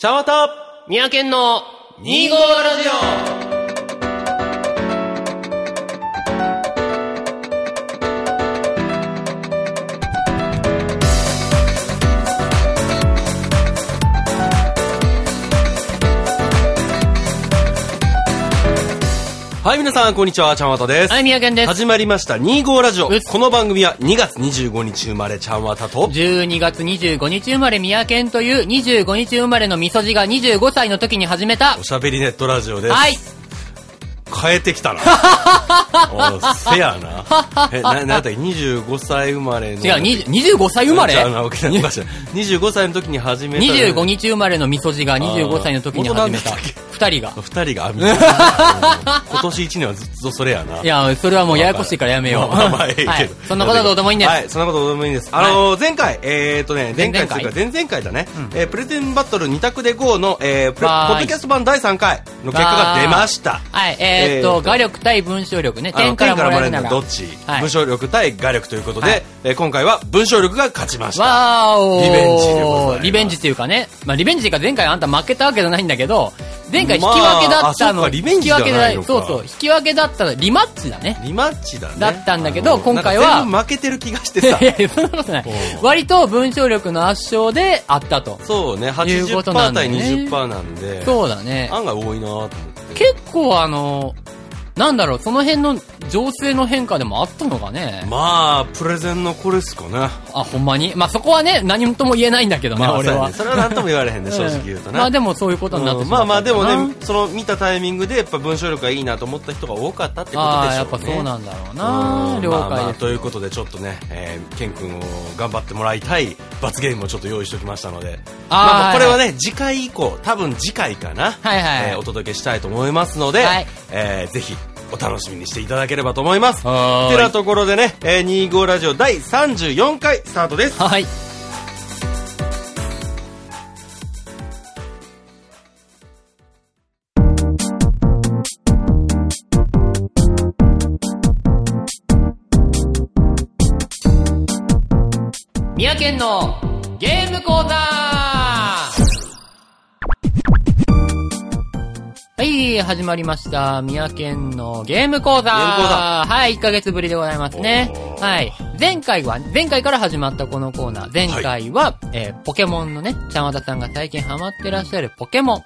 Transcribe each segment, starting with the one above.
茶わた三宅県の2号ラジオ。はい、皆さん、こんにちは。ちゃんわたです。はい、三宅県です。始まりました、2号ラジオ。この番組は2月25日生まれ、ちゃんわたと、12月25日生まれ三宅県という25日生まれのみそじが25歳の時に始めたお。しゃべりネットラジオです。はい。変えてきたな。おせやな。え、な、なんだっけ、25歳生まれの。違う、20 25歳生まれ？じゃあなわけないおかしい25歳の時に始めた。25日生まれのみそじが25歳の時に始めた。二人が。二人が 今年一年はずっとそれやな。いや、それはもうややこしいからやめよう。まあまあええけどはい。そんなことはどうでもいいんです。はい、そんなことどうでもいいんです。あのー前回、えーとね、前回回というか前々回だね、えープレゼンバトル2択で GO の、えー、ポッドキャスト版第3回の結果が出ました。はい、ええーと画力対文章力ね。点からもらえるなら。どっち、はい文章力対画力ということで、はいえー今回は文章力が勝ちました。わーおーリベンジでございますリベンジっていうかね。まあ、リベンジっていうか前回あんた負けたわけじゃないんだけど、前回引き分けだったの。かリベンジ引き分けだそうそう。引き分けだったの、リマッチだね。リマッチだね。だったんだけど今回は負けてる気がしてさ い。やそんなことない割と文章力の圧勝であったと。そうね、いう80%ことなんだ対よね20%なんで、そうだね。案外多いなと思。結構あの、なんだろう、その辺の情勢の変化でもあったのかね。まあ、プレゼンのこれっすかね。あ、ほんまに？まあ、そこはね、何とも言えないんだけどね、まあ、俺はそれは何とも言われへんね、うん正直言うとね。まあでもそういうことになってうんしままあまあでもね、その見たタイミングでやっぱ文章力がいいなと思った人が多かったってことでしょうね。やっぱそうなんだろううな。了んまあまあ解です。ということでちょっとね、えー、ケン君を頑張ってもらいたい罰ゲームをちょっと用意しておきましたので、あーまあまあこれははね、次回以降、多分次回かな、はいはいえーお届けしたいと思いますので、はいえーぜひお楽しみにしていただければと思います。てなところでね、えー、25ラジオ第34回スタートです。はい。三宅県のゲーム講座はい、始まりました。三宅県のゲーム講座ゲーム講座はい、1ヶ月ぶりでございますねはい。前回は、前回から始まったこのコーナー。前回は、えーポケモンのね、ちゃんわたさんが最近ハマってらっしゃるポケモン。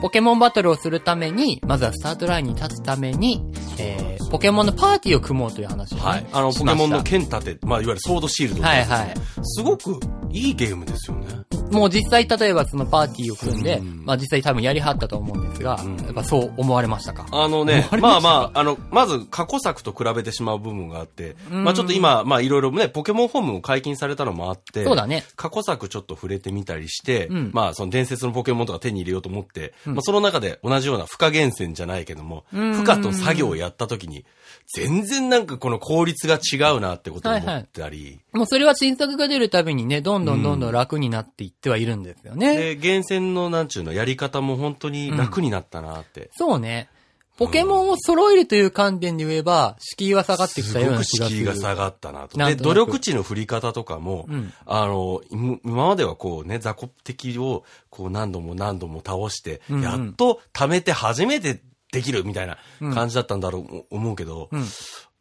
ポケモンバトルをするために、まずはスタートラインに立つために、えー、ポケモンのパーティーを組もうという話をね、はい。あの、ポケモンの剣立て、まあ、いわゆるソードシールド、はいはい。すごくいいゲームですよね。もう実際例えばそのパーティーを組んで、うん。まあ実際多分やりはったと思うんですが、ん。やっぱそう思われましたか？あのね、ままあまあ、あの、まず過去作と比べてしまう部分があって、うん。まあちょっと今、まあいろいろね、ポケモンホームも解禁されたのもあって、そうだね。過去作ちょっと触れてみたりして、うん。まあその伝説のポケモンとか手に入れようと思って、まあその中で同じような負荷源泉じゃないけども、うん負荷と作業をやった時に、全然なんかこの効率が違うなってことを思ったり、もうそれは新作が出るたびにね、どんどんどんどん楽になっていってはいるんですよね。で、源泉のなんちゅうのやり方も本当に楽になったなって。そうね。ポケモンを揃えるという観点で言えば、敷居は下がってきすたようごくな気がする。敷居が下がったなと。で、なんとなく努力値の振り方とかも、うんあの、今今まではこうね、雑魚敵をこう何度も何度も倒して、うんうんやっと貯めて初めてできるみたいな感じだったんだろう、思うけど、うん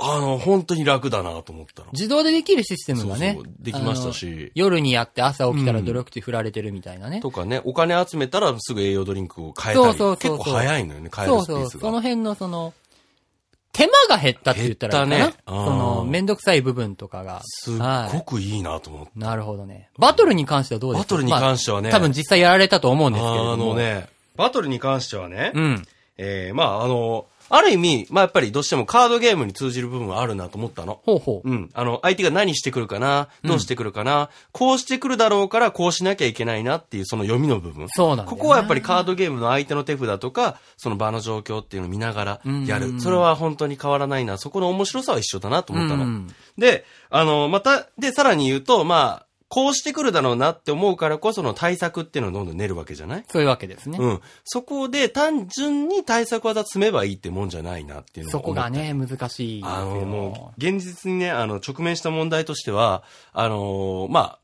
あの、本当に楽だなと思ったの。自動でできるシステムがね。そうそうできましたし夜にやって朝起きたら努力値振られてるみたいなね。とかね、お金集めたらすぐ栄養ドリンクを買えたり、そうそうそうそう結構早いのよね、買えるそうそう。スペースが。その辺のその、手間が減ったって言ったらいいかな。ねその、めんどくさい部分とかが。すっはいごくいいなと思って。なるほどね。バトルに関してはどうですか？バトルに関してはねまあ多分実際やられたと思うんですけれども。あの。ね、バトルに関してはね、うん。えー、まああの、ある意味、まあやっぱりどうしてもカードゲームに通じる部分はあるなと思ったの。ほうほう。うん。あの、相手が何してくるかな、どうしてくるかな、こうしてくるだろうからこうしなきゃいけないなっていうその読みの部分。そうなんここはやっぱりカードゲームの相手の手札とか、その場の状況っていうのを見ながらやる。うんうんうんそれは本当に変わらないな。そこの面白さは一緒だなと思ったの。うんで、あの、また、で、さらに言うと、まあ、こうしてくるだろうなって思うからこその対策っていうのをどんどん練るわけじゃない？そういうわけですね。うん。そこで単純に対策技積めばいいってもんじゃないなっていうのをそこがね、難しい。あの、もう、現実にね、あの、直面した問題としては、あのーまあ、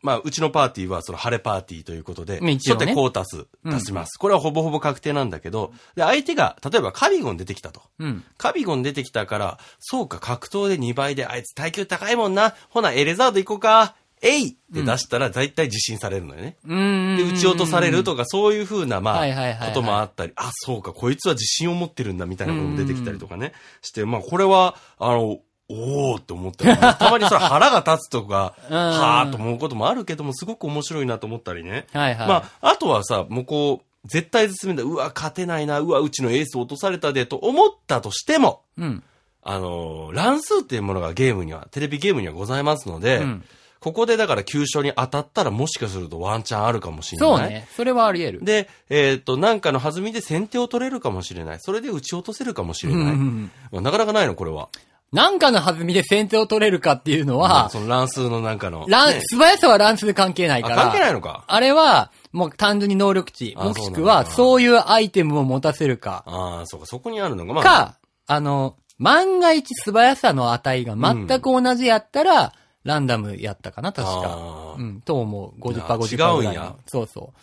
まあ、うちのパーティーはその晴れパーティーということで、初手コータス出します。これはほぼほぼ確定なんだけど、で、相手が、例えばカビゴン出てきたと。うん。カビゴン出てきたから、そうか、格闘で2倍で、あいつ耐久高いもんな。ほな、エレザード行こうか。えいって出したら、大体自信されるのよね。うーん。で、撃ち落とされるとか、そういう風な、まあこともあったり、あ、そうか、こいつは自信を持ってるんだ、みたいなことも出てきたりとかね、して、まあ、これは、あの、おーって思ったよね たまにそれ腹が立つとか、うんはーと思うこともあるけども、すごく面白いなと思ったりね。はいはい。まあ、あとはさ、もうこう、絶対絶命だ、うわ、勝てないな、うわ、うちのエース落とされたで、と思ったとしても、うん。あのー乱数っていうものがゲームには、テレビゲームにはございますので、うんここでだから急所に当たったらもしかするとワンチャンあるかもしれない。そうね。それはあり得る。で、えっ、と、なんかの弾みで先手を取れるかもしれない。それで撃ち落とせるかもしれない。うんうんなかなかないの、これは。なんかの弾みで先手を取れるかっていうのは、その乱数のなんかの。乱、ね素早さは乱数関係ないあ、から。関係ないのか。あれは、もう単純に能力値。あもしくは、そういうアイテムを持たせるか。ああ、そうか、そこにあるのが、まあ。か、あの、万が一素早さの値が全く同じやったら、ランダムやったかな、確か。うん、と思う。50%、あ50%違うんや。そうそう。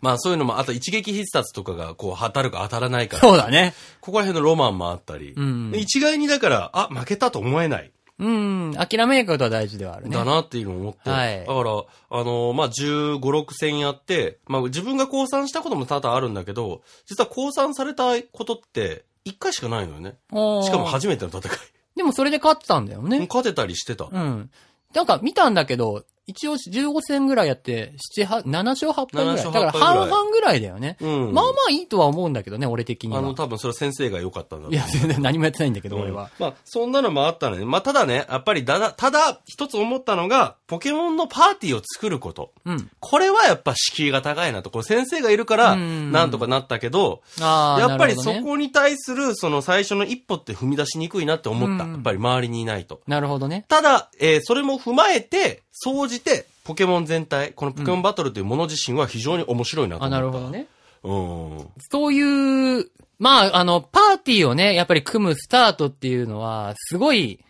まあそういうのも、あと一撃必殺とかが、こう、当たるか当たらないか。そうだね。ここら辺のロマンもあったり。うんで一概にだから、あ、負けたと思えない。うん、諦めないことは大事ではあるね。だなっていうのを思って。はいだから、あのまあ、15、6戦やって、まあ、自分が降参したことも多々あるんだけど、実は降参されたことって、1回しかないのよね。しかも初めての戦い。でもそれで勝ってたんだよね。勝てたりしてた。うん。なんか見たんだけど、一応15戦ぐらいやって、7、8 7勝8敗ぐらい。7だ勝から8敗ぐらい半々ぐらいだよね。うん。まあまあいいとは思うんだけどね、俺的には。あの、多分それは先生が良かったんだいや、全然何もやってないんだけど、うん俺は。まあ、そんなのもあったのね。まあ、ただね、やっぱりだだ、ただ、一つ思ったのが、ポケモンのパーティーを作ること。うん。これはやっぱ敷居が高いなと。これ先生がいるから、うんなんとかなったけど、ああ、やっぱりそ。こに対する、その最初の一歩って踏み出しにくいなって思った。うんやっぱり周りにいないと。なるほどね。ただ、えーそれも踏まえて、総じて、ポケモン全体、このポケモンバトルというもの自身は非常に面白いなと思あ、った。なるほど。ね。うん。そういう、まあ、あの、パーティーをね、やっぱり組むスタートっていうのは、すごい、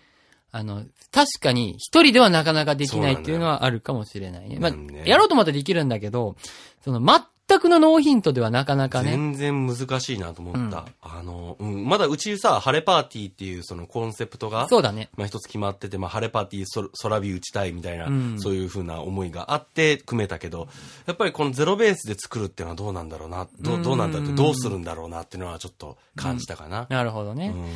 あの、確かに一人ではなかなかできないっていうのはあるかもしれないね。まあやろうと思ったらできるんだけど、その、全くのノーヒントではなかなかね。全然難しいなと思った。うんあの、うん、まだうちさ、晴れパーティーっていうそのコンセプトが、そうだね。まあ一つ決まってて、まあ晴れパーティーそ空火打ちたいみたいな、うんそういう風な思いがあって組めたけど、やっぱりこのゼロベースで作るっていうのはどうなんだろうな、どうどうなんだって、うんどうするんだろうなっていうのはちょっと感じたかな。なるほどね。うん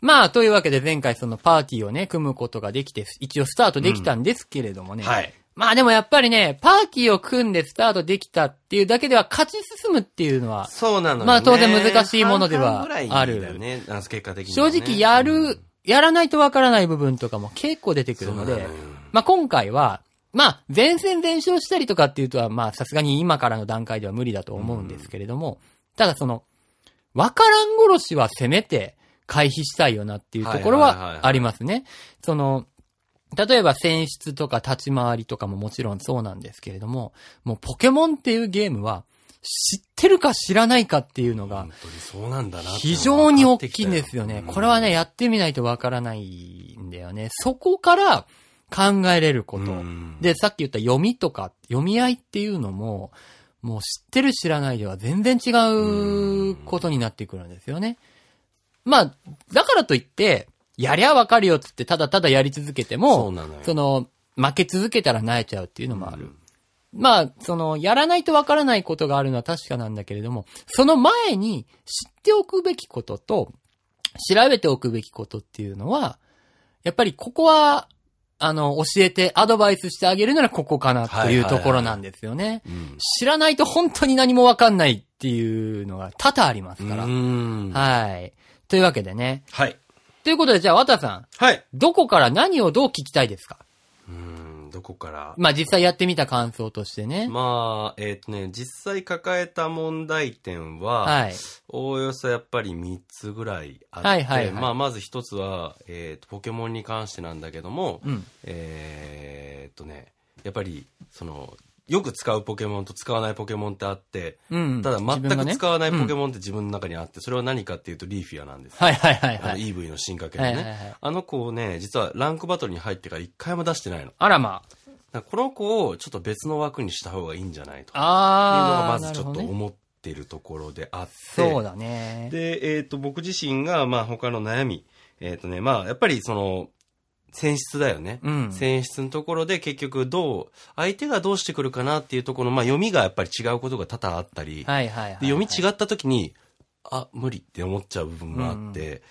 まあ、というわけで前回そのパーティーをね、組むことができて、一応スタートできたんですけれどもね。はい。まあでもやっぱりね、パーティーを組んでスタートできたっていうだけでは勝ち進むっていうのは、そうなのよね。まあ当然難しいものではあるだよね、結果的にね、直やる、うん。やらないとわからない部分とかも結構出てくるのでのよ、まあ今回は、まあ前線前勝したりとかっていうとは、まあさすがに今からの段階では無理だと思うんですけれども、ただその、わからん殺しはせめて回避したいよなっていうところはありますね。その、例えば選出とか立ち回りとかももちろんそうなんですけれども、もうポケモンっていうゲームは知ってるか知らないかっていうのが本当にそうなんだなって非常に大きいんですよね。これはね、やってみないとわからないんだよね。そこから考えれること。うんで、さっき言った読みとか、読み合いっていうのも、もう知ってる知らないでは全然違うことになってくるんですよね。まあ、だからといって、やりゃわかるよっつってただただやり続けてそうも、なのよ。その、負け続けたら萎えちゃうっていうのもある。まあ、その、やらないとわからないことがあるのは確かなんだけれども、その前に知っておくべきことと、調べておくべきことっていうのは、やっぱりここは、あの、教えてアドバイスしてあげるならここかなというところなんですよね。うん。知らないと本当に何もわかんないっていうのが多々ありますから。うんはい。というわけでね。はい。ということで、じゃあ、わたさん、はい。どこから何をどう聞きたいですか？うん、どこから？まあ、実際やってみた感想としてね。まあ、えっ、とね、実際抱えた問題点は、はい。おおよそやっぱり3つぐらいあって、はいはいはいまあ、まず1つは、えーと、ポケモンに関してなんだけども、うん。えーっとね、やっぱり、その、よく使うポケモンと使わないポケモンってあって、うん。ただ全く使わないポケうんモンって自分の中にあって、それは何かっていうとリーフィアなんですよ。はいはいはいあのはい。EV の進化系のね。あの子をね、実はランクバトルに入ってから一回も出してないの。あらまだからこの子をちょっと別の枠にした方がいいんじゃないというのがあー、まずちょっと思ってるところであって。そうだね。で、えっ、と、僕自身が、まあ他の悩み。えっ、とね、まあやっぱりその、選出だよね。うん選出のところで結局どう、相手がどうしてくるかなっていうところの、まあ読みがやっぱり違うことが多々あったり、はいはいはい、で読み違った時に、あ、無理って思っちゃう部分もあって、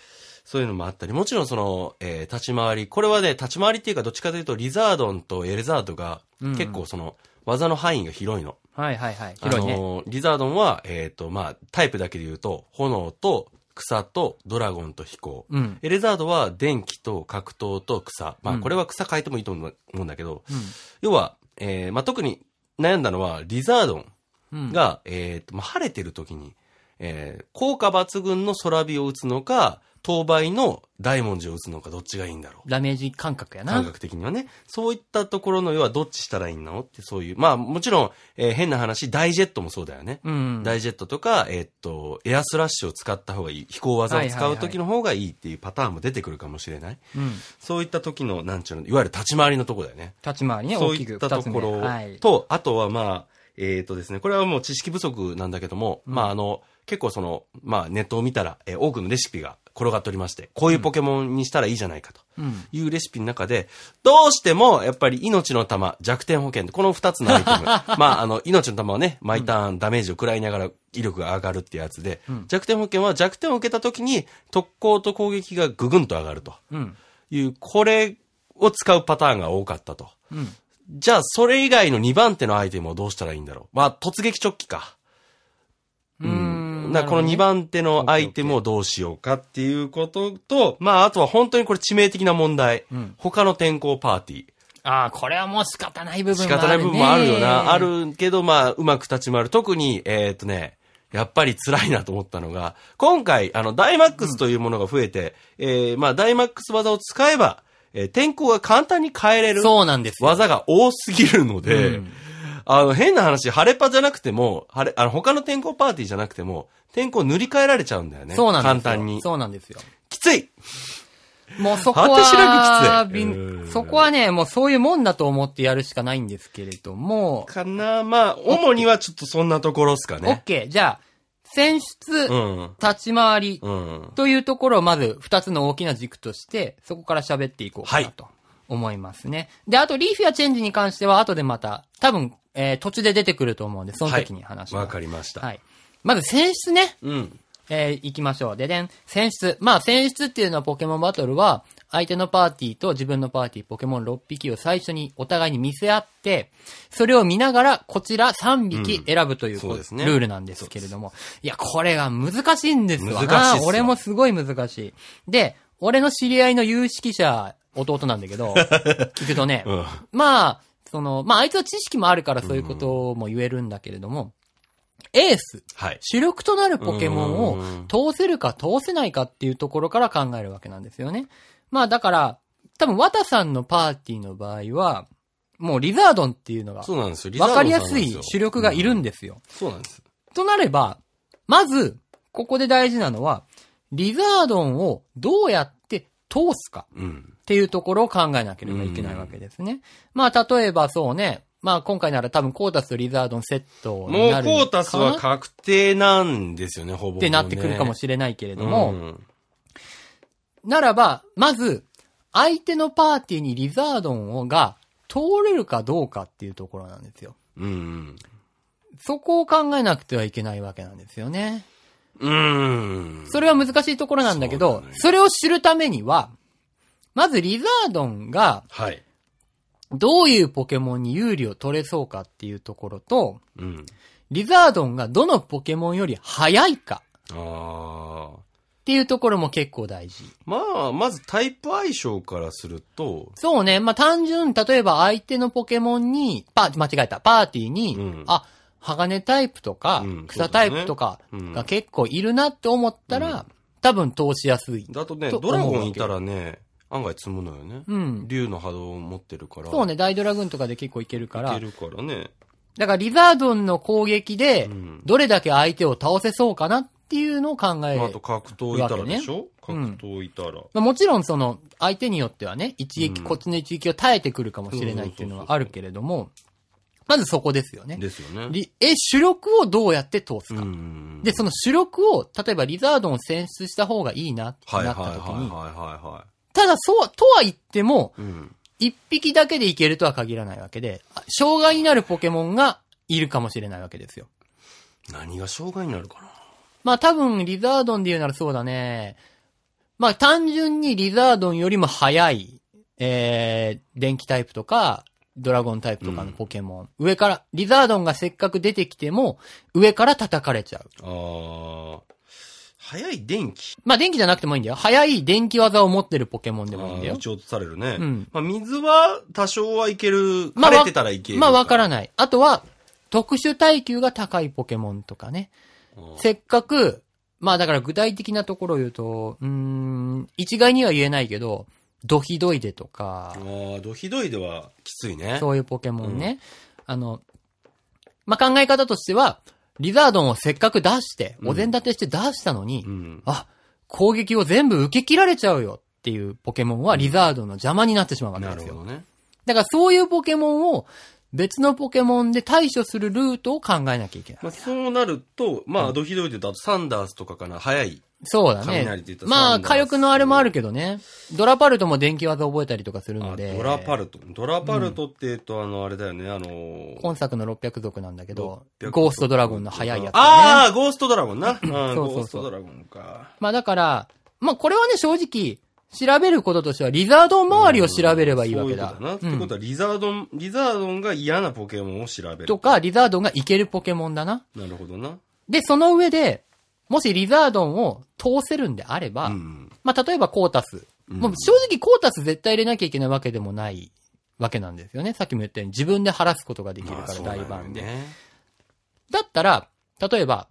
そういうのもあったり、もちろんその、えー立ち回り、これはね、立ち回りっていうかどっちかというと、リザードンとエレザードがうん結構その、技の範囲が広いの。はいはいはい。広いね。あのーリザードンは、えっ、と、まあ、タイプだけで言うと、炎と草とドラゴンと飛行。うん。エレザードは電気と格闘と草。まあ、うんこれは草変えてもいいと思うんだけど、うん。要は、えーまあ、特に悩んだのは、リザードンうん。が、えっ、と、まあ、晴れてる時に、えー効果抜群の空火を打つのか、当倍の大文字を打つのか、どっちがいいんだろう。ダメージ感覚やな。感覚的にはね。そういったところの要はどっちしたらいいのってそういう。まあもちろん、えー変な話、ダイジェットもそうだよね。うん。ダイジェットとか、えーっと、エアスラッシュを使った方がいい。飛行技を使う時の方がいいっていうパターンも出てくるかもしれない。うん。そういった時の、なんちゅうの、いわゆる立ち回りのとこだよね。立ち回りね、大きくそういったと。ころはい。と、あとはまあ、えーっとですね、これはもう知識不足なんだけども、まああの、結構その、まあネットを見たら、えー多くのレシピが転がっておりまして、こういうポケモンにしたらいいじゃないかと。うん。いうレシピの中で、どうしても、やっぱり命の玉、弱点保険この二つのアイテム。まあ、あの、命の玉はね、毎ターンダメージを食らいながら威力が上がるってやつで、弱点保険は弱点を受けた時に、特攻と攻撃がぐぐんと上がるとうん。いう、これを使うパターンが多かったと。うん。じゃあ、それ以外の2番手のアイテムをどうしたらいいんだろう。まあ、突撃チョッキか。うん。だからこの2番手のアイテムをどうしようかっていうことと、まあ、あとは本当にこれ致命的な問題。うん他の転校パーティー。ああ、これはもう仕方ない部分仕もある、ね。方ない部分もあるよな。あ。るけど、まあ、うまく立ち回る。特に、えーっとね、やっぱり辛いなと思ったのが、今回、あの、ダイマックスというものが増えて、えーまあ、ダイマックス技を使えば、えー天候が簡単に変えれるそうなんですよ。技が多すぎるので、うんあの、変な話、晴れパじゃなくても、晴れ、あの、他の天候パーティーじゃなくても、天候塗り替えられちゃうんだよね。そうなんですよ。簡単に。そうなんですよ。きついもうそこ果てしなは、くきついそこはね、もうそういうもんだと思ってやるしかないんですけれども、かなまあ、主にはちょっとそんなところっすかオッね。ケー。じゃあ、選出、うん。立ち回り、うん。というところをまず二つの大きな軸として、そこから喋っていこうかなはいと思いますね。で、あとリーフやチェンジに関しては後でまた、多分、えー途中で出てくると思うんで、その時に話します。わかりました。はい。まず選出ね。うん。えー行きましょう。ででん、選出。まあ、選出っていうのはポケモンバトルは、相手のパーティーと自分のパーティー、ポケモン6匹を最初にお互いに見せ合って、それを見ながら、こちら3匹選ぶという,、そうですねルールなんですけれども。いや、これが難しいんですわな。難しい俺もすごい難しい。で、俺の知り合いの有識者、弟なんだけど、聞くとね、うん。まあ、その、まあ、あいつは知識もあるからそういうことも言えるんだけれども、エース、はい。主力となるポケモンをうん通せるか通せないかっていうところから考えるわけなんですよね。まあだから、多分、ワタさんのパーティーの場合は、もうリザードンっていうのがそうなんですよ。わかりやすい主力がいるんですよ。そうなんです。となれば、まず、ここで大事なのは、リザードンをどうやって通すかうん。っていうところを考えなければいけないわけですね。まあ例えばそうね、まあ今回なら多分コータスとリザードンセットもうになるコータスは確定なんですよね、ほぼ、ね。ってなってくるかもしれないけれども、うんならば、まず、相手のパーティーにリザードンをが通れるかどうかっていうところなんですよ。うん。そこを考えなくてはいけないわけなんですよね。うん。それは難しいところなんだけど、そねそれを知るためには、まずリザードンがはい。どういうポケモンに有利を取れそうかっていうところと、うん。リザードンがどのポケモンより速いかああ。っていうところも結構大事。まあ、まずタイプ相性からすると、そうね。まあ、単純、例えば相手のポケモンに、パ間違えた、パーティーに、うんあ、鋼タイプとか、うん草タイプとかが結構いるなって思ったら、多分通しやすい。だとね、とドラゴンいたらね、案外積むのよね。うん。竜の波動を持ってるから。そうね、大ドラグーンとかで結構いけるからいけ。るからね。だからリザードンの攻撃でう、ん。どれだけ相手を倒せそうかなっていうのを考えまあ、あと格闘いたらでしょ？格闘いたら。まあ、もちろんその、相手によってはね、一撃、うんこっちの一撃を耐えてくるかもしれないっていうのはあるけれども、まずそこですよね。ですよね。りえ、主力をどうやって通すか。んで、その主力を、例えばリザードンを選出した方がいいなってはいなはいはいはいった時に、はただそう、とは言っても、いはい。うん。一匹だけでいけるとは限らないわけで、あ障害になるポケモンがいるかもしれないわけですよ。何が障害になるかな？まあ多分、リザードンで言うならそうだね。まあ単純にリザードンよりも速い、えー、電気タイプとか、ドラゴンタイプとかのポケモン。上から、リザードンがせっかく出てきても、上から叩かれちゃう。ああ。早い電気。まあ電気じゃなくてもいいんだよ。速い電気技を持ってるポケモンでもいいんだよあー撃。ち落とされるね。うんまあ、水は多少はいける。まあ晴れてたらいける。まあわからない。あとは、特殊耐久が高いポケモンとかね。せっかく、まあだから具体的なところを言うと、うーん、一概には言えないけど、ドヒドイデとか、ああ、ドヒドイではきついね。そういうポケモンね。あの、まあ考え方としては、リザードンをせっかく出して、うんお膳立てして出したのに、うん。あ、攻撃を全部受け切られちゃうよっていうポケモンはリザードンの邪魔になってしまうわけですよ。なるほどね。だからそういうポケモンを別のポケモンで対処するルートを考えなきゃいけない。まあ、そうなると、まあ、ドヒドイで言うと、あとサンダースとかかな、早い。そうだね雷って言った。らまあ、火力のあれもあるけどね。ドラパルトも電気技覚えたりとかするのあで。ドラパルト。ドラパルトって言うと、あの、あれだよね、あの今作の600族なんだけど、600ゴーストドラゴンの速いやつ、ね。ああ、ゴーストドラゴンな。うん、そうそうゴーストドラゴンか。まあだから、まあこれはね、正直、調べることとしては、リザードン周りを調べればいいわけだ。そういうことだな。ってことは、リザードン、リザードンが嫌なポケモンを調べる。とか、リザードンがいけるポケモンだな。なるほどな。で、その上で、もしリザードンを通せるんであれば、うん。まあ例えばコータス。うんもう正直コータス絶対入れなきゃいけないわけでもないわけなんですよね。さっきも言ったように自分で晴らすことができるから、大番で。ね。だったら、例えば、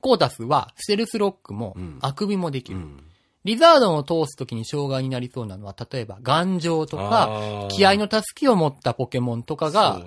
コータスは、ステルスロックもうん、あくびもできる。うん。リザードンを通すときに障害になりそうなのは、例えば、頑丈とか、気合の助けを持ったポケモンとかが。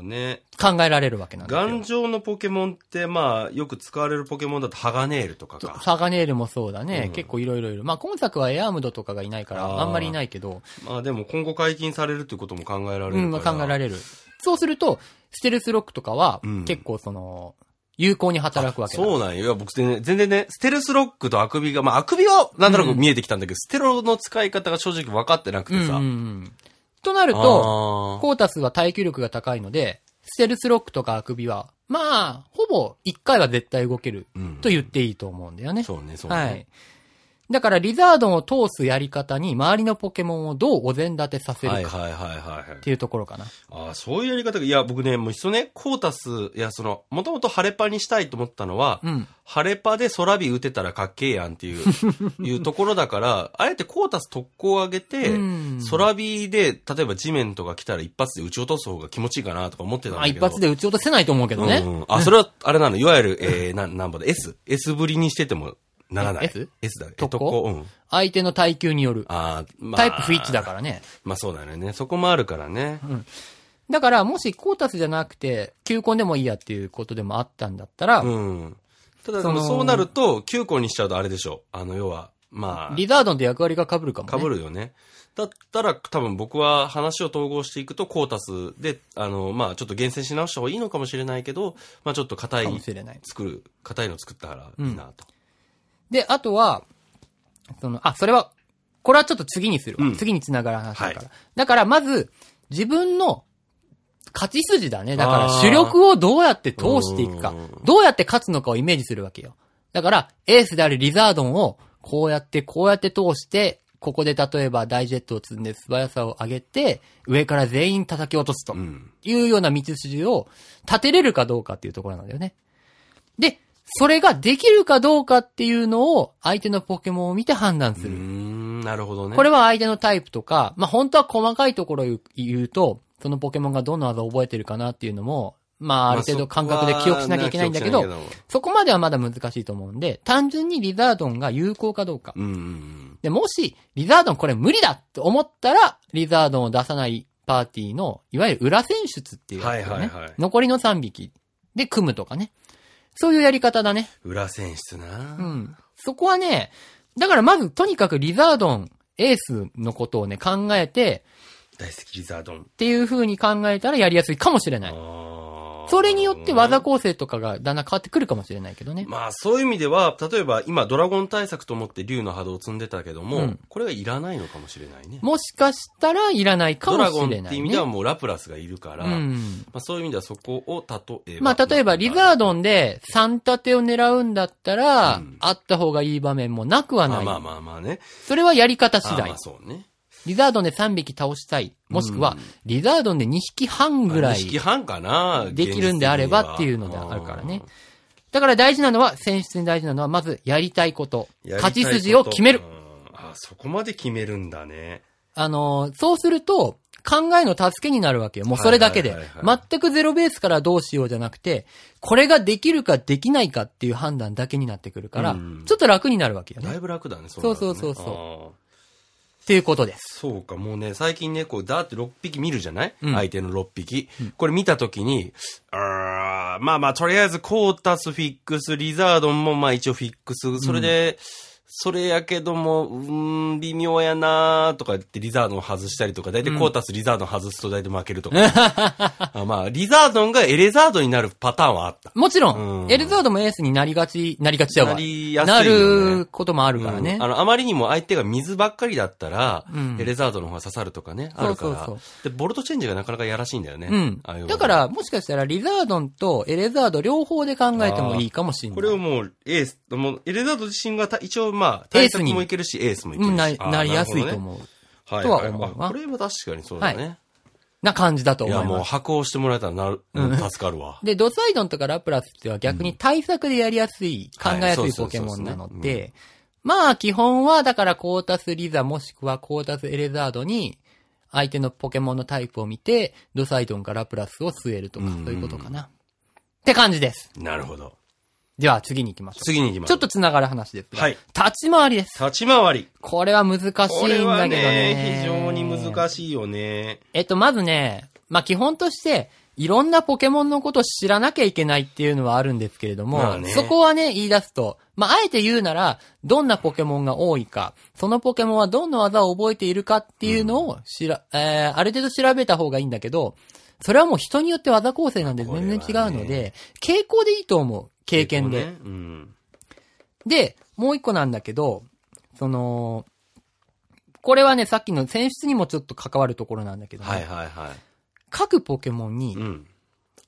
考えられるわけなんですよ。頑丈のポケモンって、まあ、よく使われるポケモンだと、ハガネールとかか。サガネールもそうだね。うん結構いろいろいる。まあ今作はエアームドとかがいないから、あんまりいないけど、まあでも今後解禁されるっていうことも考えられるから。うん、まあ考えられる。そうすると、ステルスロックとかはうん、結構その、有効に働くわけだ。そうなんよ。いや、僕全然、全然ね、ステルスロックとあくびが、まあ、あくびは、なんとなく見えてきたんだけど、ステロの使い方が正直分かってなくてさ。うんうんうん。となると、コータスは耐久力が高いので、ステルスロックとかあくびは、まあ、ほぼ1回は絶対動けるうんと言っていいと思うんだよね。そうね、そうね。はい。だから、リザードンを通すやり方に、周りのポケモンをどうお膳立てさせるかはいはいはいはいはいっていうところかな。ああ、そういうやり方が、いや、僕ね、もういっそね、コータス、いや、その、もともとハレパにしたいと思ったのは、うん。ハレパで空火打てたらかっけえやんっていう、いうところだから、あえてコータス特攻を上げて、うん空火で、例えば地面とか来たら一発で撃ち落とす方が気持ちいいかなとか思ってたんまあ、だけど。一発で撃ち落とせないと思うけどね。うんうんあ、それは、あれなの、いわゆる、えー、な、なんぼだ、S? S ぶりにしててもならない。S? ?S だね。特攻うん。相手の耐久による。あーまあ。タイプ不一致だからね。まあそうだよね。そこもあるからね。だから、もしコータスじゃなくて、球根でもいいやっていうことでもあったんだったら、うん。ただ、そうなると、9個にしちゃうとあれでしょ。あの、要は、まリザードンって役割が被るかもあ、ね。被るよね。だったら、多分僕は話を統合していくと、コータスで、あの、まあ、ちょっと厳選し直した方がいいのかもしれないけど、まあ、ちょっと硬い。作る、硬いの作ったらいいなと。で、あとは、その、あ、それは、これはちょっと次にするわ。うん次に繋がる話だから。はいだから、まず、自分の勝ち筋だね。だから、あー主力をどうやって通していくかうん。どうやって勝つのかをイメージするわけよ。だから、エースであるリザードンを、こうやって、こうやって通して、ここで例えばダイジェットを積んで素早さを上げて、上から全員叩き落とすとうん。いうような道筋を立てれるかどうかっていうところなんだよね。で、それができるかどうかっていうのを相手のポケモンを見て判断する。ん、なるほどね。これは相手のタイプとか、まあ、本当は細かいところを言うと、そのポケモンがどんな技を覚えてるかなっていうのも、まあ、ある程度感覚で記憶しなきゃいけないんだけど、まあそこまではまだ難しいと思うんで、単純にリザードンが有効かどうか。うんうんで、もし、リザードンこれ無理だと思ったら、リザードンを出さないパーティーの、いわゆる裏選出っていうね。はいはいはい残りの3匹で組むとかね。そういうやり方だね。うん。裏選出な。うん。そこはね、だからまず、とにかくリザードン、エースのことをね、考えて、大好きリザードン。っていう風に考えたらやりやすいかもしれない。あーそれによって技構成とかがだんだん変わってくるかもしれないけどね。まあそういう意味では、例えば今ドラゴン対策と思って竜の波動を積んでたけども、うんこれがいらないのかもしれないね。もしかしたらいらないかもドラゴンっしれない、ね。ていう意味ではもうラプラスがいるから、まうん。あそういう意味ではそこを例えば。まあ、例えば、リザードンで3立てを狙うんだったら、うんあった方がいい場面もなくはない。まあまあまあまあね。それはやり方次第あまあ。そうね。リザードンで3匹倒したい。もしくはうん、リザードンで2匹半ぐら2匹い。半かなできるんであればっていうのであるからね。だから大事なのは、選出に大事なのは、まずやりたいこと。勝ち筋を決めるう。んあ、そこまで決めるんだね。あのー、そうすると、考えの助けになるわけよ。もうそれだけで。全くゼロベースからどうしようじゃなくて、これができるかできないかっていう判断だけになってくるからうん、ちょっと楽になるわけよね。だいぶ楽だね、そうねそうそうあーっていうことです。そうか、もうね、最近ね、こう、だーって6匹見るじゃない、うん相手の6匹。これ見たときに、あーまあまあ、とりあえず、コータス、フィックス、リザードンも、まあ一応フィックス。それで、それやけども、うーん、微妙やなーとか言ってリザードン外したりとか、大体コータス、リザードン外すと大体負けるとか。あまあ、リザードンがエレザードになるパターンはあった。もちろうんん、エルザードもエースになりがち、なりがちだわ。なりやすいよねなることもあるからねうん。あの、あまりにも相手が水ばっかりだったら、うんエレザードの方が刺さるとかね、あるから。そうそうで、ボルトチェンジがなかなかやらしいんだよね。うんだから、もしかしたらリザードンとエレザード両方で考えてもいいかもしれない。これをもう、エース、もう、エレザード自身がた一応まあ、対策エースにもいけるし、エースもいけるし。うん、な、なりやすいとう。思う。はいとは思うこれは確かにそうだね。な感じだとい、や、もう、思います。箱をしてもらえたらなる、うん助かるわ。で、ドサイドンとかラプラスっては逆に対策でやりやすい、考えやすいポケモンなので、まあ基本はだからコータスリザもしくはコータスエレザードに相手のポケモンのタイプを見て、ドサイドンかラプラスを据えるとか、うんそういうことかな。って感じです。なるほど。では次に行きましょ次に行きまう。す。ちょっと繋がる話ですが、はい立ち回りです。立ち回り。これは難しいんだけどね。ね、非常に難しいよね。えっと、まずね、まあ、基本として、いろんなポケモンのことを知らなきゃいけないっていうのはあるんですけれども、まあねそこはね、言い出すと、まあ、あえて言うなら、どんなポケモンが多いか、そのポケモンはどんな技を覚えているかっていうのをしら、えー、ある程度調べた方がいいんだけど、それはもう人によって技構成なんで全然違うので、傾向でいいと思う。経験で。ねうん。で、もう一個なんだけど、その、これはね、さっきの選出にもちょっと関わるところなんだけどね、はいはいはい。各ポケモンにうん。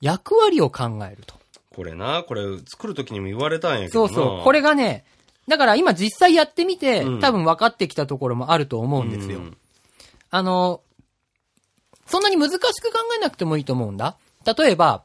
役割を考えると。これな、これ作るときにも言われたんやけどな。そうそう。これがね、だから今実際やってみて、うん多分分かってきたところもあると思うんですよ。うんあの、そんなに難しく考えなくてもいいと思うんだ。例えば、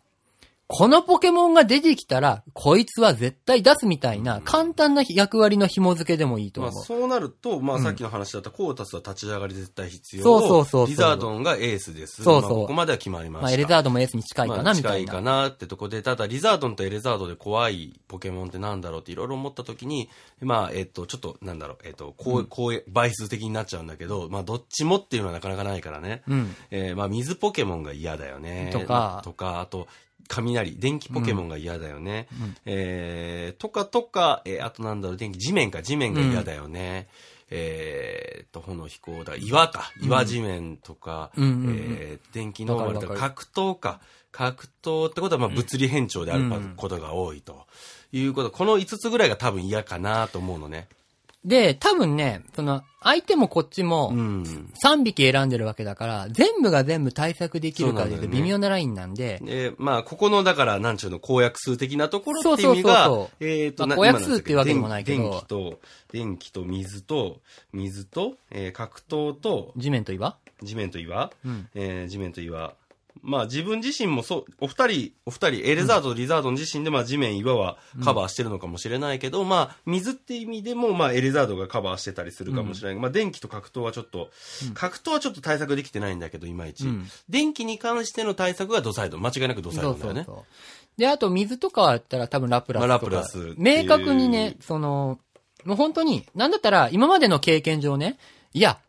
このポケモンが出てきたら、こいつは絶対出すみたいな、簡単な役割の紐付けでもいいとまあ、思う。そうなると、まあ、うんさっきの話だったコータスは立ち上がり絶対必要。そうそうそうリザードンがエースです。そうそうまあここまでは決まりました。まあ、エレザードもエースに近いかまあな、みたいな。近いかなってとこで、ただ、リザードンとエレザードで怖いポケモンってなんだろうっていろいろ思ったときに、まあ、えっと、ちょっと、なんだろう、えっと、こう、こう、倍数的になっちゃうんだけど、まあ、どっちもっていうのはなかなかないからね。うん。えーまあ、水ポケモンが嫌だよね。とかとか、あと、雷、電気ポケモンが嫌だよね。うんえーとかとか、えーあとなんだろう、電気、地面か、地面が嫌だよね。えーと、炎飛行だ、岩か、岩地面とか、うんうんうんうんえー電気ノーマルとか、格闘か。格闘ってことは、まあ、物理変調であるうんことが多いと。いうこと、この5つぐらいが多分嫌かなと思うのね。で、多分ね、その、相手もこっちもう、ん。3匹選んでるわけだから、全部が全部対策できるかでそうなんだよね微妙なラインなんで、で、まあ、ここの、だから、なんちゅうの、公約数的なところってそうそうそうそういう意味が、えっと、なまあ公約数っていうわけでもないけど電気と、電気と水と、水と、えー格闘と、地面と岩？地面と岩、うん。えー地面と岩。まあ自分自身もそう、お二人、お二人、エレザードとリザードン自身でまあ地面、岩はカバーしてるのかもしれないけど、まあ水って意味でもまあエレザードがカバーしてたりするかもしれない。まあ電気と格闘はちょっと、格闘はちょっと対策できてないんだけど、いまいち。うん電気に関しての対策がドサイド。間違いなくドサイドだよね。そう。で、あと水とかだったら多分ラプラスとか。まあラプラス明確にね、その、もう本当に、なんだったら今までの経験上ね、いや、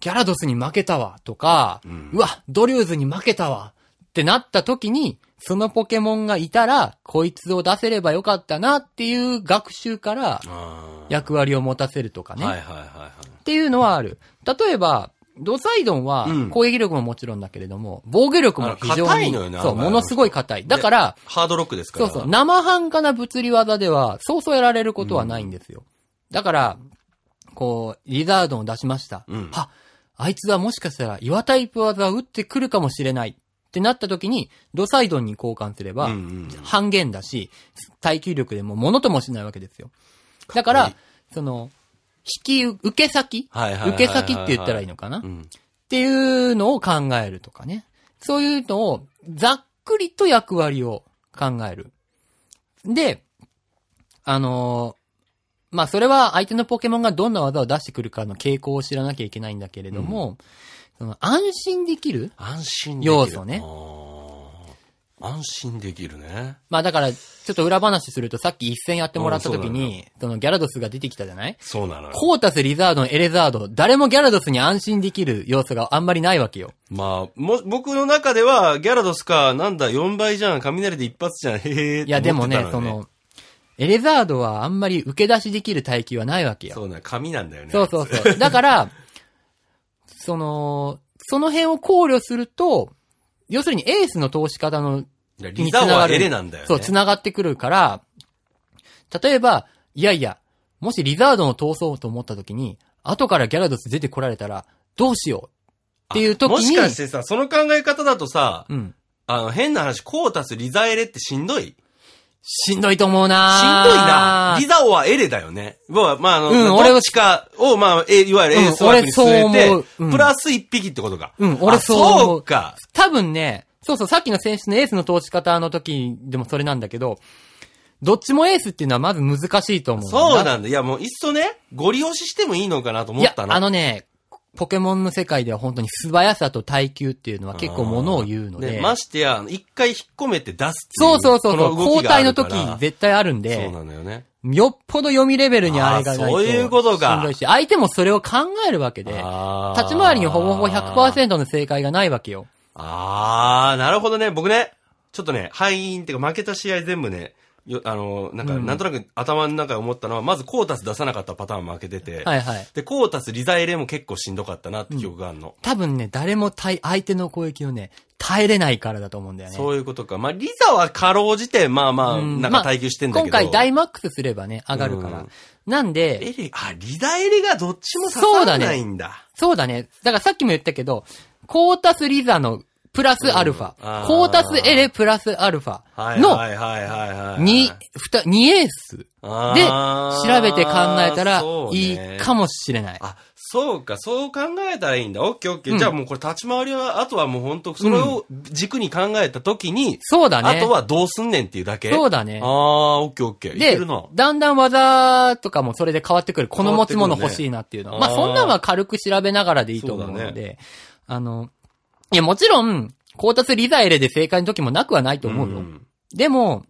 ギャラドスに負けたわ、とか、うんうわ、ドリューズに負けたわ、ってなった時に、そのポケモンがいたら、こいつを出せればよかったなっていう学習からあ役割を持たせるとかね。はいはいはいはい。っていうのはある。例えば、ドサイドンはうん攻撃力ももちろんだけれども、防御力も非常に、あ硬いのよねそう、ものすごい硬い。だから、ハードロックですから。そうそう、生半可な物理技では、そうそうやられることはないんですよ。だから、こう、リザードンを出しました。うんあ、あいつはもしかしたら岩タイプ技を打ってくるかもしれない。ってなった時に、ドサイドンに交換すれば、半減だし、耐久力でも物ともしないわけですよ。だからその、引き、受け先受け先って言ったらいいのかな？っうん。ていうのを考えるとかね。そういうのを、ざっくりと役割を考える。で、あのーまあ、それは相手のポケモンがどんな技を出してくるかの傾向を知らなきゃいけないんだけれども、その安心できる安心できる。要素ね。安心できるね。まあだから、ちょっと裏話するとさっき一戦やってもらった時に、そのギャラドスが出てきたじゃない？そうなのよ。コータス、リザードン、エレザード、誰もギャラドスに安心できる要素があんまりないわけよ。まあ、も、僕の中では、ギャラドスか、なんだ、4倍じゃん、雷で一発じゃん、へへーいやでもね、そ、の、エレザードはあんまり受け出しできる耐久はないわけよ。そうな、紙なんだよね。そうそうそう。だから、その、その辺を考慮すると、要するにエースの通し方の、リザはエレなんだよね。そう、繋がってくるから、例えば、いやいや、もしリザードンを通そうと思った時に、後からギャラドス出てこられたら、どうしよう？っていう時に、もしかしてさ、その考え方だとさ、うん。あの、変な話、コータス、リザエレってしんどい？しんどいと思うしんなどいな。リザオはエレだよね。まあ、まあ、あの、うんど俺はっちかを、まあ、えいわゆるエースうん枠に据え俺て、そうんプラス一匹ってことか。うん俺あそう思うそうか。多分ね、そうそう、さっきの選手のエースの通し方の時でもそれなんだけど、どっちもエースっていうのはまず難しいと思う。そうなんだ。いや、もう、いっそね、ゴリ押ししてもいいのかなと思いやっ、たの。あのね、ポケモンの世界では本当に素早さと耐久っていうのは結構ものを言うので。ましてや、一回引っ込めて出すっていそうそうそうそう、交代の時ら絶対あるんそうで、なのよね。よっぽど読みレベルにあれがないと。そういうことかしんどいし、相手もそれを考えるわけで、立ち回りにほぼほぼ100%の正解がないわけよ。あー、なるほどね。僕ね、ちょっとね、敗因っていうか負けた試合全部ね、よあの、なんか、うんなんとなく頭の中で思ったのは、まずコータス出さなかったパターン負けてて、はいはい。で、コータス、リザエレも結構しんどかったなって記憶があるの。多分ね、誰も対、相手の攻撃をね、耐えれないからだと思うんだよね。そういうことか。まあ、リザはかろうじて、まあまあ、うんなんか耐久してんだけど。今回ダイマックスすればね、上がるから。うんなんで、エレ、あ、リザエレがどっちも刺さらないんだ。そうだね。だからさっきも言ったけど、コータスリザのプラスアルファ、コータスエレプラスアルフはいァのはいはいはいはい。に、ふた、2エースあでー調べて考えたらいいかもしれない。あ、そうか、そう考えたらいいんだ。オッケーオッケー。うんじゃあもうこれ立ち回りは、あとはもう本当それを軸に考えたときに、そうだね。あとはどうすんねんっていうだけ？そうだねあー、オッケーオッケー。でだんだん技とかもそれで変わってくる。この持ち物欲しいなっていうのは。まあそんなんは軽く調べながらでいいと思うので、あの、いやもちろん、コータスリザエレで正解の時もなくはないと思うよ。んでも、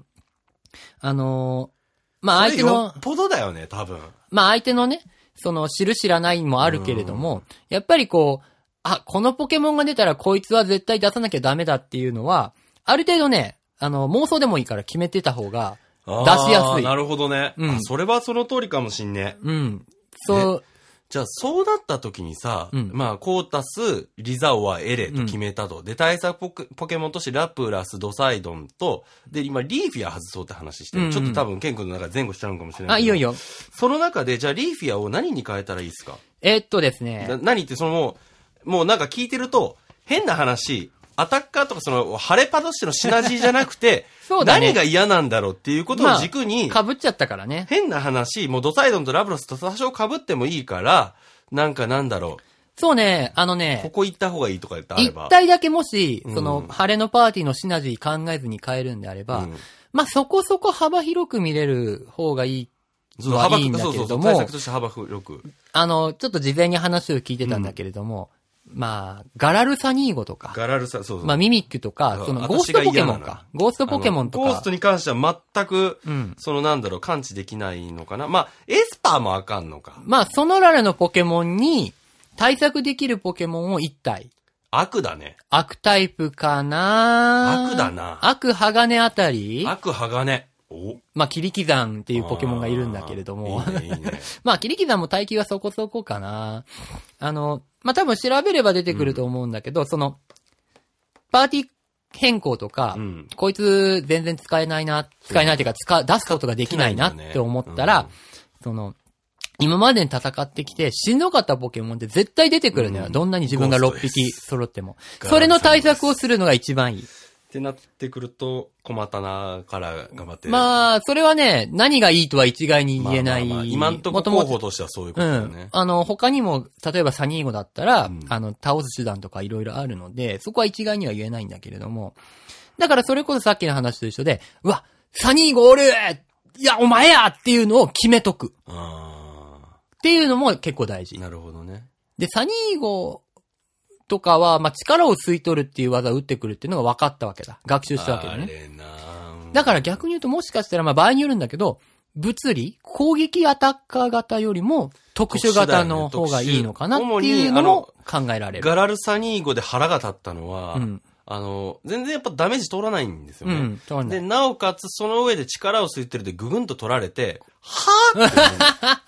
あのーまあ相手のよっ、ぽどだよね、多分。まあ相手のね、その知る知らないもあるけれども、やっぱりこう、あ、このポケモンが出たらこいつは絶対出さなきゃダメだっていうのは、ある程度ね、あの、妄想でもいいから決めてた方が、出しやすいなるほどね。うんあそれはその通りかもしんね。うん。そう、じゃあ、そうなった時にさ、うんまあ、コータス、リザオはエレと決めたと。で、対策ポケポケモンとしてラプラス、ドサイドンと、で、今、リーフィア外そうって話してる。うんうんちょっと多分、ケン君の中で前後しちゃうのかもしれないあ。いいよいいよ。その中で、じゃあ、リーフィアを何に変えたらいいですか？えーっとですなね、何？って、そのもうなんか聞いてると、変な話、アタッカーとかその、ハレパとしてのシナジーじゃなくて、そうだね何が嫌なんだろうっていうことを軸に、被っちゃったからね。変な話、もうドサイドンとラブロスと多少被ってもいいから、なんかなんだろそうね、あのう、こね、こ行った方がいいとか言ってあれ一ば。体だけもし、うんその、晴れのパーティーのシナジー考えずに変えるんであれば、うんまあそこそこ幅広く見れる方がいいそう幅はいいんだけれどもそうそうそう対策として幅広く。あの、ちょっと事前に話を聞いてたんだけれども、まあ、ガラルサニーゴとか、ガラルさ、そうそう。まあ、ミミックとかそ、の、私ゴーストポケモンか。ゴーストポケモンとかゴースト。に関しては全く、うん。そのなんだろう、感知できないのかな。まあ、エスパーもあかんのか。まあ、そのららのポケモンに、対策できるポケモンを1体。悪だね。悪タイプかな悪だな悪鋼あたり悪鋼。お、まあ、切り刻んっていうポケモンがいるんだけれども。いいね、いいね。まあ、切り刻んも耐久はそこそこかな。あの、まあ、多分調べれば出てくると思うんだけど、その、パーティー変更とか、うんこいつ全然使えないな、使えないっていうか、使、出すことができないなって思ったら、うんその、今までに戦ってきて、しんどかったポケモンって絶対出てくるのよ。うんどんなに自分が6ゴーストです匹揃っても。それの対策をするのが一番いい。ってなってくると、小たなから頑張って。あ、まあ、それはね、何がいいとは一概に言えない。まあまあまあ今んとこ候補としてはそういうこうんとだよね。。あの、他にも、例えばサニーゴだったら、うんあの、倒す手段とかいろいろあるので、そこは一概には言えないんだけれども。だからそれこそさっきの話と一緒で、うわ、サニーゴおるいや、お前やっていうのを決めとく。あっていうのも結構大事あ、。なるほどね。で、サニーゴとかは、まあ、力を吸い取るっていう技を打ってくるっていうのが分かったわけだ。学習したわけだね。だから逆に言うともしかしたら、まあ場合によるんだけど、物理攻撃アタッカー型よりも特殊型の方がいいのかなっていうのも考えられる。ガラルサニーゴで腹が立ったのは、うん。あの、全然やっぱダメージ通らないんですよね。うん。そうなんだで、なおかつその上で力を吸ってるでぐぐんと取られて、はぁって思う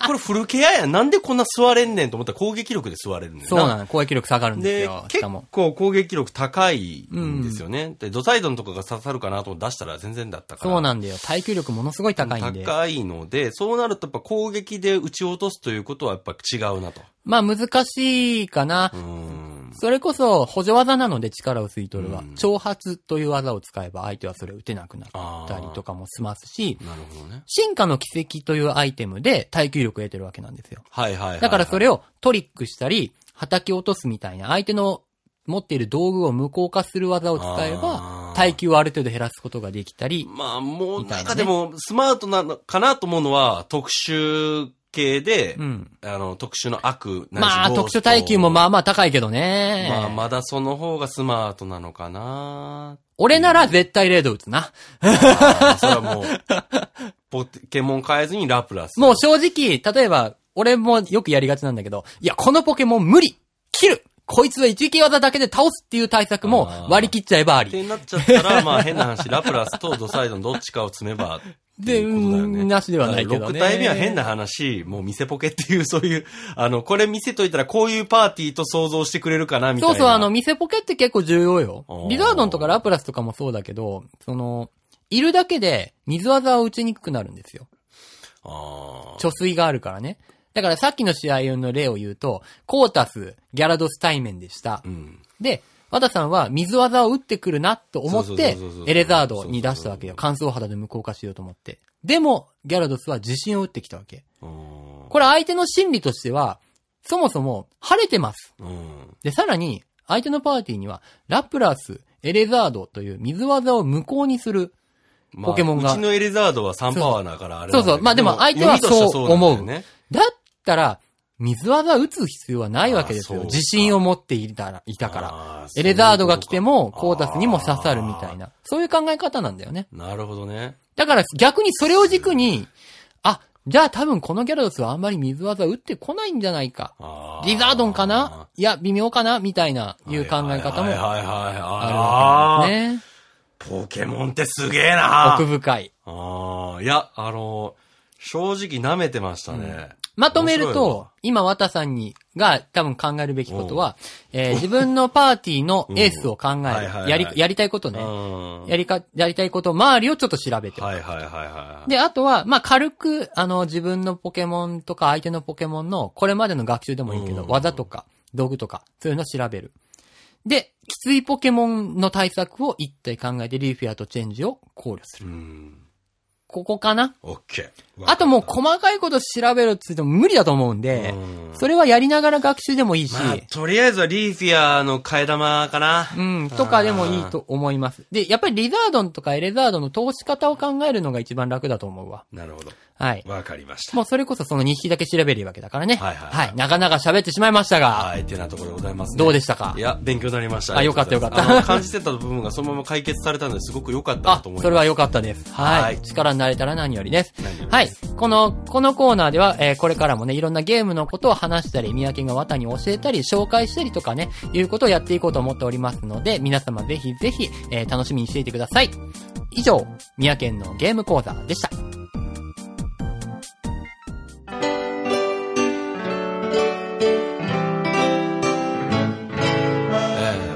これフルケアやん。なんでこんな座れんねんと思ったら攻撃力で座れるんだよそうなの。攻撃力下がるんですでよ。、し結かも。構攻撃力高いんですよね。で、ドサイドンとかが刺さるかなと思って出したら全然だったから。そうなんだよ。耐久力ものすごい高いんで。高いので、そうなるとやっぱ攻撃で撃ち落とすということはやっぱ違うなと。まあ難しいかなう。ん。それこそ補助技なので力を吸い取るは、うん挑発という技を使えば相手はそれを打てなくなったりとかもしますし、なるほどね。進化の奇跡というアイテムで耐久力を得てるわけなんですよ。はいはいはいはい。だからそれをトリックしたり、叩き落とすみたいな相手の持っている道具を無効化する技を使えあばー、耐久をある程度減らすことができたり、まあもう、なんかでも、スマートなのかなと思うのは、特殊系で、うん。あの、特殊の悪、まあ、特殊耐久もまあまあ高いけどね。まあ、まだその方がスマートなのかな俺なら絶対レード打つな。それはもう、ポケモン変えずにラプラス。もう正直、例えば、俺もよくやりがちなんだけど、いや、このポケモン無理切るこいつは一撃技だけで倒すっていう対策も割り切っちゃえばあり。ってなっちゃったら、まあ変な話、ラプラスとドサイドのどっちかを積めば、で、ねうんなしではないけどね。6体目は変な話、もう見せポケっていう、そういう、あの、これ見せといたらこういうパーティーと想像してくれるかな、みたいな。そうそう、あの、見せポケって結構重要よ。リザードンとかラプラスとかもそうだけど、その、いるだけで水技を打ちにくくなるんですよ。あー貯水があるからね。だからさっきの試合の例を言うと、コータス、ギャラドス対面でしたう。ん。で、和田さんは水技を打ってくるなと思ってエレザードに出したわけよ。乾燥肌で無効化しようと思って。でも、ギャラドスは自信を打ってきたわけ。うんこれ相手の心理としては、そもそも晴れてます。うん。で、さらに、相手のパーティーには、ラプラス、エレザードという水技を無効にする。まあポケモンがうちのエレザードは3パワーだからあれそうそうまあでも相手はそう読みとしてはなんだよね。だったら、水技打つ必要はないわけですよ。自信を持っていたら、いたから。エレザードが来ても、コータスにも刺さるみたいな。そういう考え方なんだよね。なるほどね。だから逆にそれを軸に、あ、じゃあ多分このギャラドスはあんまり水技打ってこないんじゃないか。リザードンかな？いや、微妙かな？みたいな、いう考え方もはいあはいはいはい。ね。ポケモンってすげえな奥深い。ああ、いや、あの、正直舐めてましたね。まとめると、今、綿さんに、が多分考えるべきことは、えー自分のパーティーの エースを考えはいはいはいる。やり、やりたいことうね。ん。やりか、やりたいこと、周りをちょっと調べて。はいはいはいはい。で、あとは、まあ、軽く、あの、自分のポケモンとか相手のポケモンの、これまでの学習でもいいけど、うん技とか、道具とか、そういうのを調べる。で、きついポケモンの対策を一体考えて、リーフィアとチェンジを考慮すうる。ん。ここかな？オッケー。あともう細かいこと調べるって言っても無理だと思うんで、うんそれはやりながら学習でもいいし、まあ、とりあえずはリーフィアの替え玉かな。うん、とかでもいいと思います。で、やっぱりリザードンとかエレザードの通し方を考えるのが一番楽だと思うわ。なるほど。はい。わかりました。もうそれこそその2匹だけ調べるわけだからね。はいはいはい。なかなか喋ってしまいましたが、はい、てなところでございます、ね。どうでしたか？いや、勉強になりました。あよかったよかった感じてた部分がそのまま解決されたのですごく良かったと思います。、それは良かったです。はい。はい力にななれたら何よりです。何よりはい。この、このコーナーでは、えーこれからもね、いろんなゲームのことを話したり、三宅が綿に教えたり、紹介したりとかね、いうことをやっていこうと思っておりますので、皆様ぜひぜひ、えー楽しみにしていてください。以上、三宅のゲーム講座でした。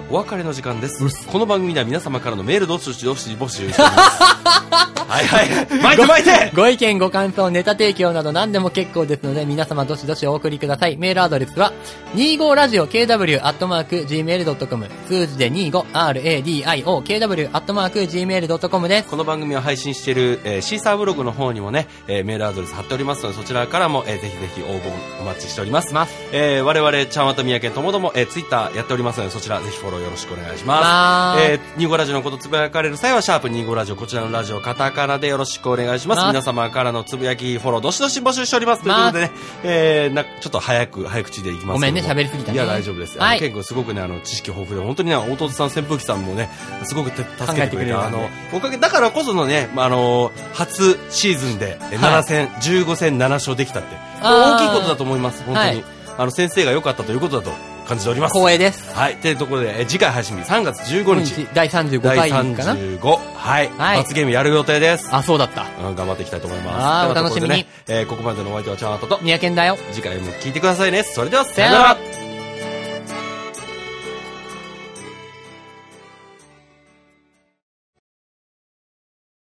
お別れの時間です。この番組では皆様からのメールどしどし募集しております。はいはい。巻いてご意見、ご感想、ネタ提供など何でも結構ですので、皆様どしどしお送りください。メールアドレスは、25radiokw.gmail.com 数字で 25radio.kw.gmail.com です。この番組を配信している、えーシーサーブログの方にもね、えーメールアドレス貼っておりますので、そちらからも、えーぜひぜひ応募お待ちしております。ます。えー我々、ちゃんわたみやけんともども、えー、ツイッターやっておりますので、そちらぜひフォローよろしくお願いします。まえー、25ラジオのことつぶやかれる際は、シャープ25ラジオ、こちらのラジオ、カタカナでよろしくお願いします。皆様からのつぶやき、フォロー、どしどし募集しております。ということでね、えー、な、ちょっと早く、早口でいきますごめんね喋りすぎたね。いや、大丈夫です。はい。あの、ケン君すごくね、あの、知識豊富で、本当にね、弟さん、扇風機さんもね、すごくて助けてくれ考えてくれて、あの、おかげ、だからこそのね、まああの、初シーズンで、えはい。7戦、15戦7勝できたって、大きいことだと思います、本当に。はい。あの、先生が良かったということだと感じております。光栄です。はい。というところで、え次回配信日3月15日。第35第回かな？35。はい。はい罰ゲームやる予定です。あ、そうだった。うん、頑張っていきたいと思います。あお楽しみにね。えーここまでのお相手はチャートと、三宅だよ。次回も聞いてくださいね。それでは、ささよなら